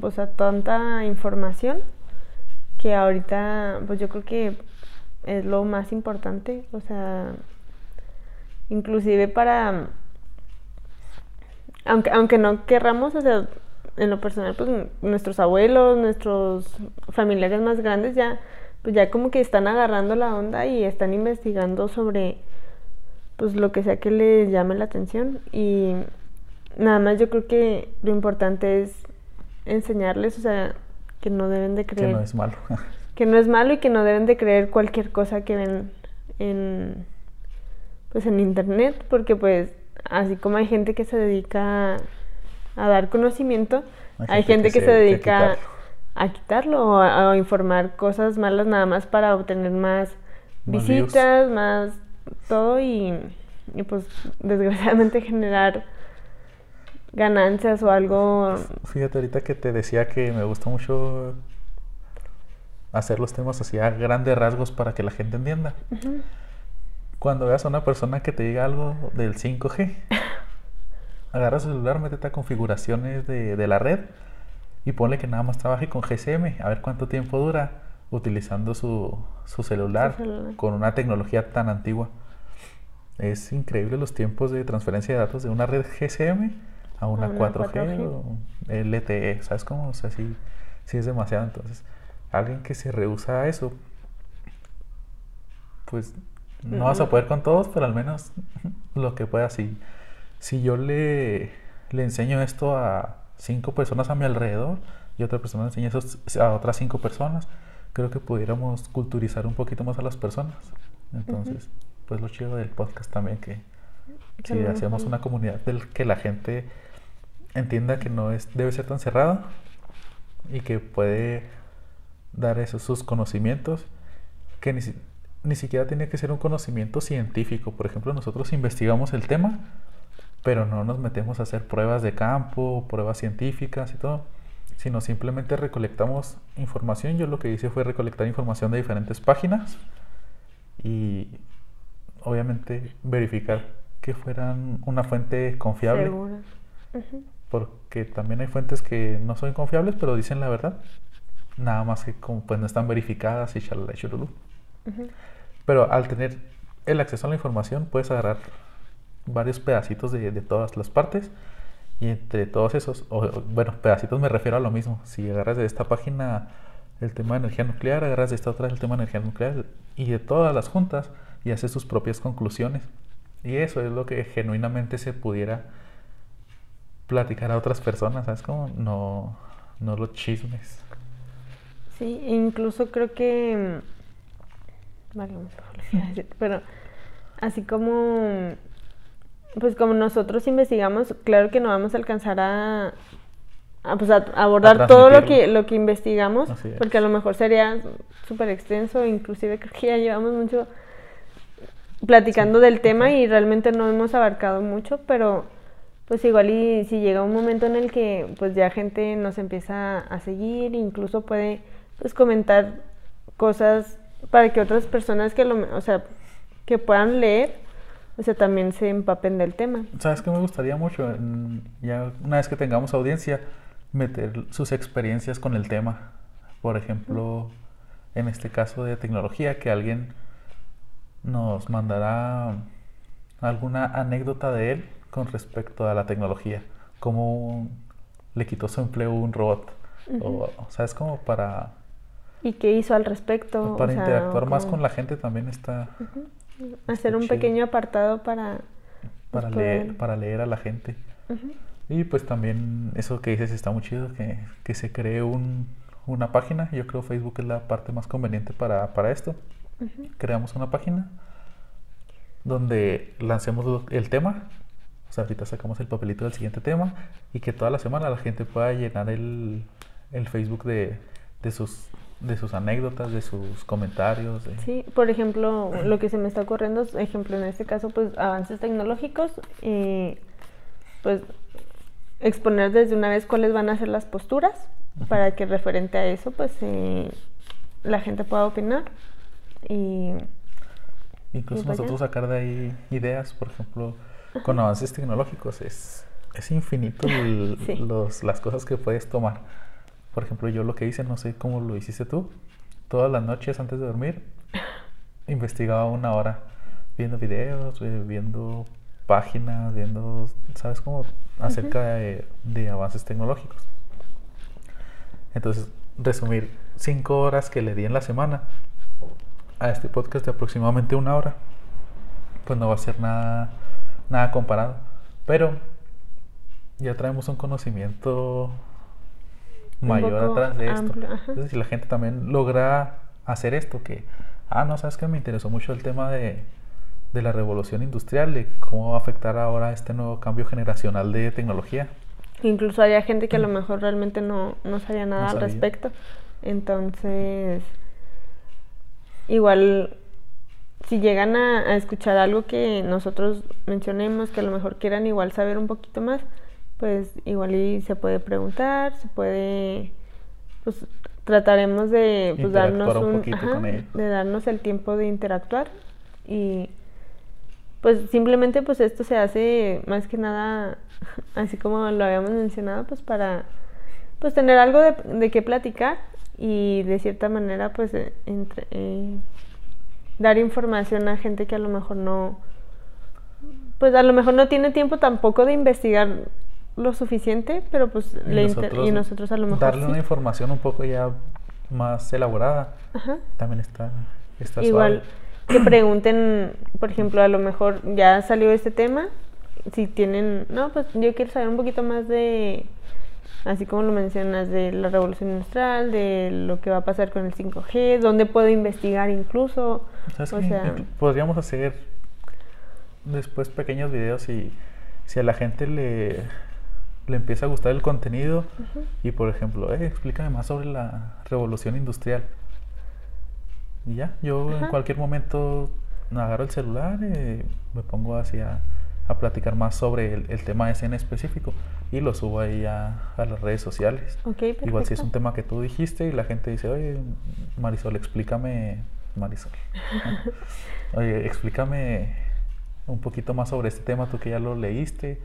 pues, a tanta información que ahorita, pues yo creo que es lo más importante, o sea, inclusive para, aunque, aunque no querramos, o sea, en lo personal, pues nuestros abuelos, nuestros familiares más grandes ya, pues ya como que están agarrando la onda y están investigando sobre, pues lo que sea que les llame la atención y nada más yo creo que lo importante es enseñarles, o sea, que no deben de creer. Que no es malo. que no es malo y que no deben de creer cualquier cosa que ven en, pues en internet, porque pues así como hay gente que se dedica a dar conocimiento, hay, gente, que, se, dedica a quitarlo o a, informar cosas malas nada más para obtener más, visitas, más todo y, y pues desgraciadamente generar ganancias o algo. Fíjate ahorita que te decía que me gusta mucho hacer los temas así a grandes rasgos para que la gente entienda. Cuando veas a una persona que te diga algo del 5G, agarra su celular, métete a configuraciones de, de, la red y ponle que nada más trabaje con GSM, a ver cuánto tiempo dura utilizando su, su, celular, con una tecnología tan antigua. Es increíble los tiempos de transferencia de datos de una red GSM a una, 4G, o LTE, ¿sabes cómo? O sea, sí, sí es demasiado. Entonces, alguien que se rehúsa a eso, pues no vas a poder con todos, pero al menos lo que pueda. Si, si yo le, le enseño esto a cinco personas a mi alrededor y otra persona le enseña eso a otras cinco personas, creo que pudiéramos culturizar un poquito más a las personas. Entonces, pues lo chido del podcast también que si hacemos una comunidad del que la gente entienda que no es debe ser tan cerrado y que puede dar esos sus conocimientos que ni, ni siquiera tiene que ser un conocimiento científico. Por ejemplo, nosotros investigamos el tema, pero no nos metemos a hacer pruebas de campo, pruebas científicas y todo, sino simplemente recolectamos información. Yo lo que hice fue recolectar información de diferentes páginas y obviamente verificar que fueran una fuente confiable porque también hay fuentes que no son confiables, pero dicen la verdad. Nada más que como pues no están verificadas y shalala y Pero al tener el acceso a la información, puedes agarrar varios pedacitos de, de todas las partes y entre todos esos, bueno, pedacitos me refiero a lo mismo. Si agarras de esta página el tema de energía nuclear, agarras de esta otra el tema de energía nuclear y de todas las juntas y haces sus propias conclusiones. Y eso es lo que genuinamente se pudiera platicar a otras personas, ¿sabes? Como no, no los chismes. Sí, incluso creo que... Vale, pero así como... Pues como nosotros investigamos, claro que no vamos a alcanzar a, a, pues abordar todo lo que, lo que investigamos, porque a lo mejor sería súper extenso, inclusive creo que ya llevamos mucho platicando del tema y realmente no hemos abarcado mucho, pero pues igual y si llega un momento en el que pues ya gente nos empieza a seguir, incluso puede pues comentar cosas para que otras personas que lo, o sea, que puedan leer, o sea, también se empapen del tema. ¿Sabes qué me gustaría mucho? Ya una vez que tengamos audiencia, meter sus experiencias con el tema. Por ejemplo, en este caso de tecnología, que alguien nos mandará alguna anécdota de él con respecto a la tecnología, cómo le quitó su empleo un robot, o, sea, es como para... ¿Y qué hizo al respecto? Para interactuar más con la gente también está... Hacer un pequeño apartado para... Para, pues, leer, para leer a la gente. Y pues también eso que dices está muy chido, que, que se cree un, una página. Yo creo Facebook es la parte más conveniente para, para esto. Creamos una página donde lancemos el tema sea, ahorita sacamos el papelito del siguiente tema y que toda la semana la gente pueda llenar el, el Facebook de, de, sus de sus anécdotas, de sus comentarios. Sí, por ejemplo, lo que se me está ocurriendo, ejemplo en este caso, pues avances tecnológicos y pues exponer desde una vez cuáles van a ser las posturas para que referente a eso, pues eh, la gente pueda opinar y incluso pues, nosotros sacar de ahí ideas, por ejemplo, con avances tecnológicos es, es infinito los, las cosas que puedes tomar. Por ejemplo, yo lo que hice, no sé cómo lo hiciste tú, todas las noches antes de dormir, investigaba una hora viendo videos, eh, viendo páginas, viendo, ¿sabes cómo? Acerca de, de avances tecnológicos. Entonces, resumir cinco horas que le di en la semana a este podcast de aproximadamente una hora, pues no va a ser nada, nada comparado. Pero ya traemos un conocimiento mayor atrás de esto. Entonces, si la gente también logra hacer esto, que, ah, no, sabes que me interesó mucho el tema de, de la revolución industrial, de cómo va a afectar ahora este nuevo cambio generacional de tecnología. Incluso había gente que a lo mejor realmente no, no sabía nada al respecto. Entonces, igual, si llegan a, a, escuchar algo que nosotros mencionemos, que a lo mejor quieran igual saber un poquito más, pues igual y se puede preguntar, se puede, pues trataremos de pues, darnos un, de darnos el tiempo de interactuar y pues simplemente pues esto se hace más que nada así como lo habíamos mencionado pues para pues tener algo de, de qué platicar y de cierta manera pues eh, entre, eh, dar información a gente que a lo mejor no pues a lo mejor no tiene tiempo tampoco de investigar lo suficiente, pero pues y, le nosotros, y nosotros a lo mejor darle una información un poco ya más elaborada también está, está igual que pregunten por ejemplo a lo mejor ya salió este tema si tienen no pues yo quiero saber un poquito más de así como lo mencionas de la revolución industrial de lo que va a pasar con el 5G dónde puedo investigar incluso o sea, podríamos hacer después pequeños videos y si a la gente le le empieza a gustar el contenido y por ejemplo, eh, explícame más sobre la revolución industrial. Y ya, yo en cualquier momento agarro el celular y me pongo así a, platicar más sobre el, tema ese en específico y lo subo ahí a, las redes sociales. Igual si es un tema que tú dijiste y la gente dice, oye, Marisol, explícame, Marisol, oye, explícame un poquito más sobre este tema, tú que ya lo leíste.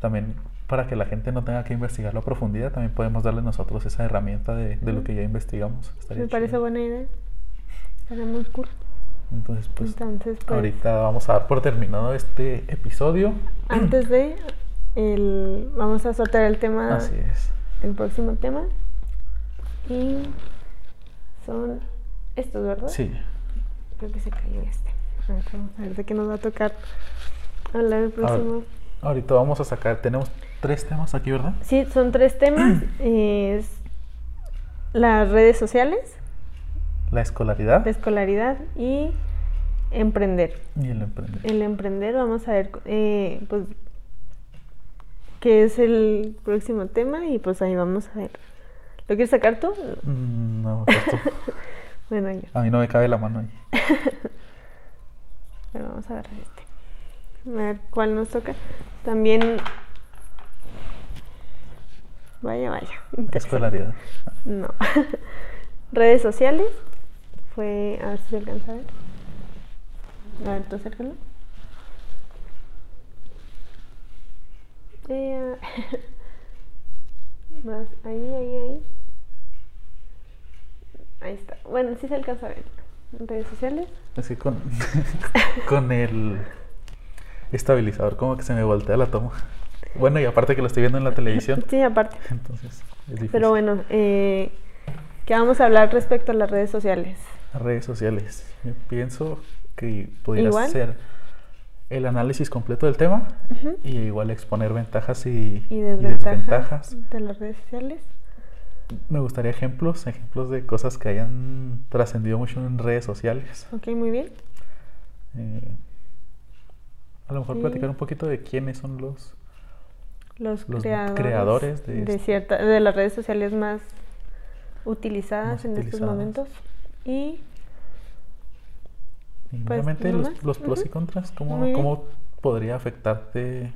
También para que la gente no tenga que investigarlo a profundidad, también podemos darle nosotros esa herramienta de, de lo que ya investigamos. Me parece buena idea. Estaría muy cool. Entonces, pues, pues, ahorita vamos a dar por terminado este episodio. Antes de, el, vamos a soltar el tema. Así es. El próximo tema. Y son estos, ¿verdad? Sí. Creo que se cayó este. vamos a ver de qué nos va a tocar hablar el próximo. Ahorita vamos a sacar, tenemos tres temas aquí, ¿verdad? Sí, son tres temas. es las redes sociales. La escolaridad. La escolaridad y emprender. Y el emprender. El emprender, vamos a ver, eh, pues, qué es el próximo tema y pues ahí vamos a ver. ¿Lo quieres sacar tú? Mm, no, pues tú. bueno, yo. A mí no me cabe la mano ahí. Pero vamos a ver este. A ver cuál nos toca. También Vaya, vaya. Escolaridad. No. Redes sociales. Fue. A ver si se alcanza a ver. A ver, tú acércalo. Eh, más ahí, ahí, ahí. Ahí está. Bueno, sí se alcanza a ver. Redes sociales. Así con, con el estabilizador, como que se me voltea la toma. Bueno, y aparte que lo estoy viendo en la televisión. Sí, aparte. Entonces, es difícil. Pero bueno, eh, ¿qué vamos a hablar respecto a las redes sociales? Las redes sociales. Yo pienso que pudieras hacer el análisis completo del tema y igual exponer ventajas y, desventajas, de las redes sociales. Me gustaría ejemplos, ejemplos de cosas que hayan trascendido mucho en redes sociales. Ok, muy bien. Eh, a lo mejor platicar un poquito de quiénes son los los, creadores, de, de, cierta, de las redes sociales más utilizadas en estos momentos. Y, y pues, los, los pros y contras, ¿cómo, ¿cómo, podría afectarte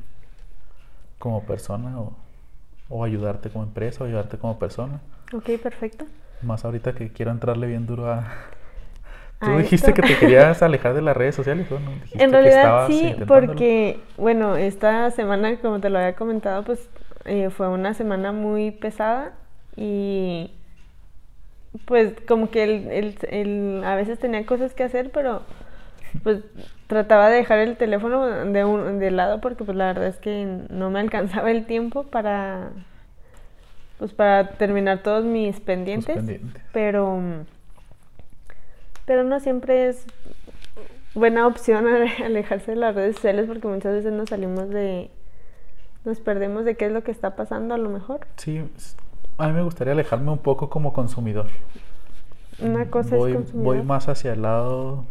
como persona o, o, ayudarte como empresa o ayudarte como persona? Ok, perfecto. Más ahorita que quiero entrarle bien duro a, Tú dijiste que te querías alejar de las redes sociales, ¿no? en realidad sí, porque, bueno, esta semana, como te lo había comentado, pues eh, fue una semana muy pesada y pues como que él- él a veces tenía cosas que hacer, pero pues trataba de dejar el teléfono de, un, de lado porque pues la verdad es que no me alcanzaba el tiempo para pues para terminar todos mis pendientes, pendientes. pero pero no siempre es buena opción ale- alejarse de las redes sociales porque muchas veces nos salimos de nos perdemos de qué es lo que está pasando a lo mejor. Sí, a mí me gustaría alejarme un poco como consumidor. Una cosa voy, es voy consumidor. más hacia el lado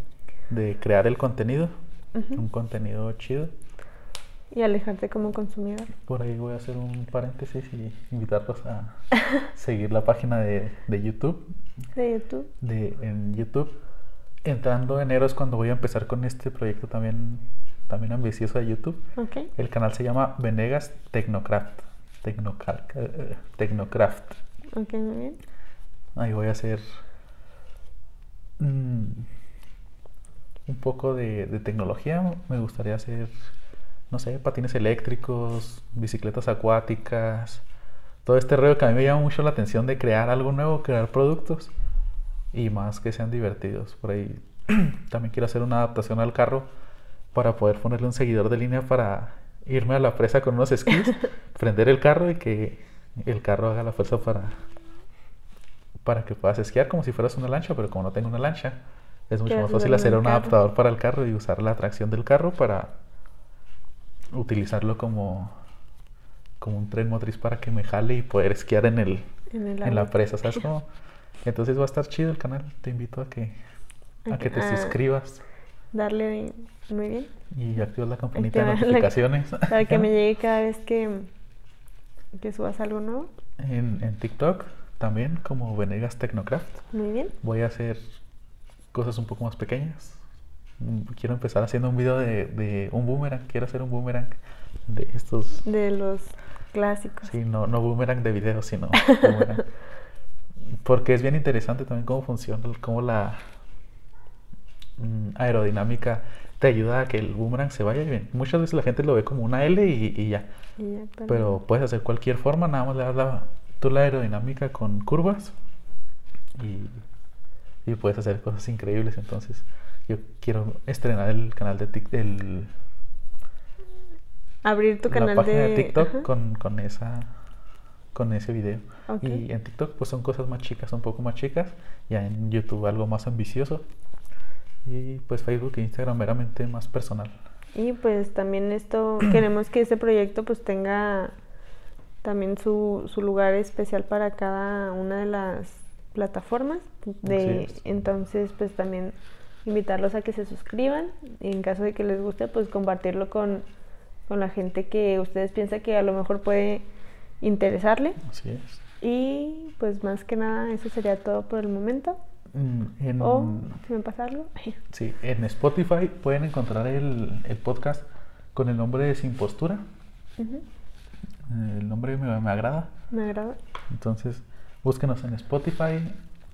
de crear el contenido, un contenido chido. Y alejarte como consumidor. Por ahí voy a hacer un paréntesis y invitarlos a seguir la página de, de YouTube. De YouTube. De, en YouTube, entrando enero es cuando voy a empezar con este proyecto también, también ambicioso de YouTube. Ok. El canal se llama Venegas Tecnocraft. Eh, Tecnocraft. Ok, muy bien. Ahí voy a hacer mm, un poco de, de tecnología. Me gustaría hacer, no sé, patines eléctricos, bicicletas acuáticas, todo este rollo que a mí me llama mucho la atención de crear algo nuevo, crear productos y más que sean divertidos. Por ahí también quiero hacer una adaptación al carro para poder ponerle un seguidor de línea para irme a la presa con unos esquís, prender el carro y que el carro haga la fuerza para para que puedas esquiar como si fueras una lancha, pero como no tengo una lancha, es mucho más fácil hacer un adaptador para el carro y usar la tracción del carro para utilizarlo como, como un tren motriz para que me jale y poder esquiar en el En, el en la presa, ¿sabes cómo? Entonces va a estar chido el canal, te invito a que a que te Ah. suscribas Darle muy bien. y actives la campanita de la- notificaciones Para que me llegue cada vez que, que subas algo nuevo. en, en TikTok también como Venegas Tecnocraft. Muy bien. voy a hacer cosas un poco más pequeñas. Quiero empezar haciendo un video de, de un boomerang. Quiero hacer un boomerang de estos. De los clásicos. Sí, no, no boomerang de video, sino boomerang. Porque es bien interesante también cómo funciona, cómo la mm, aerodinámica te ayuda a que el boomerang se vaya bien. Muchas veces la gente lo ve como una L y, y ya. Y ya, pero- Pero puedes hacer cualquier forma, nada más le das la, tú la aerodinámica con curvas y, y puedes hacer cosas increíbles. Entonces, yo quiero estrenar el canal de TikTok, el, Abrir tu la canal página de, de TikTok con, con esa con ese video. Y en TikTok pues son cosas más chicas, un poco más chicas. Ya en YouTube algo más ambicioso. Y pues Facebook e Instagram meramente más personal. Y pues también esto, queremos que este proyecto pues tenga también su, su lugar especial para cada una de las plataformas. De, entonces pues también invitarlos a que se suscriban y en caso de que les guste pues compartirlo con, con la gente que ustedes piensan que a lo mejor puede interesarle. Así es. Y pues más que nada eso sería todo por el momento. Mm, En, O si me pasa algo. Sí, en Spotify pueden encontrar el, el podcast con el nombre de Sin Postura. Ujú, El nombre me, me agrada. Me agrada. Entonces, búsquenos en Spotify,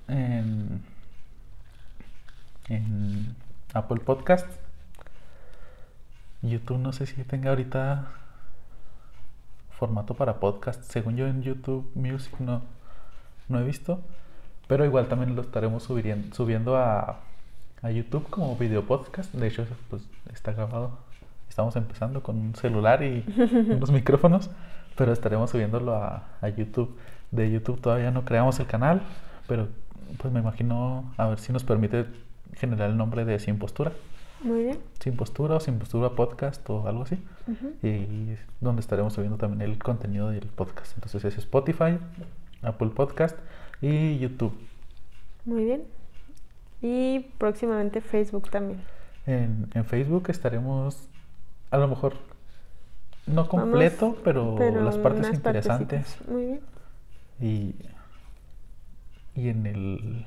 en, en Apple Podcast. YouTube no sé si tenga ahorita formato para podcast. Según yo en YouTube Music no, no he visto. Pero igual también lo estaremos subiendo, subiendo a, a YouTube como video podcast. De hecho, pues está grabado. Estamos empezando con un celular y unos micrófonos. Pero estaremos subiéndolo a, a YouTube. De YouTube todavía no creamos el canal. Pero pues me imagino a ver si nos permite generar el nombre de Sin Postura. Muy bien. Sin Postura o Sin Postura Podcast o algo así. Y donde estaremos subiendo también el contenido del podcast. Entonces es Spotify, Apple Podcast y YouTube. Muy bien. Y próximamente Facebook también. En, en Facebook estaremos a lo mejor no Vamos, completo, pero, las partes interesantes. partecitas. Muy bien. Y, y en el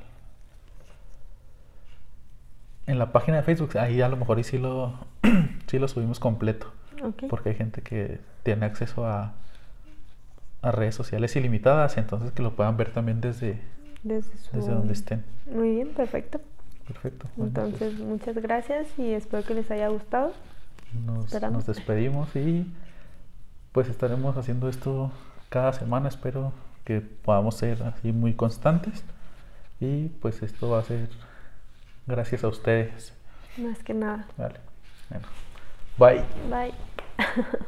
en la página de Facebook, ahí a lo mejor y sí lo, sí lo subimos completo. Porque hay gente que tiene acceso a, a redes sociales ilimitadas, entonces que lo puedan ver también desde, Desde, su- desde donde estén. Muy bien, perfecto. Perfecto. Bueno, pues, Entonces, muchas gracias y espero que les haya gustado. nos, nos despedimos y pues estaremos haciendo esto cada semana. Espero que podamos ser así muy constantes Y pues esto va a ser gracias a ustedes. Más que nada. Vale. Bueno. Bye. Bye.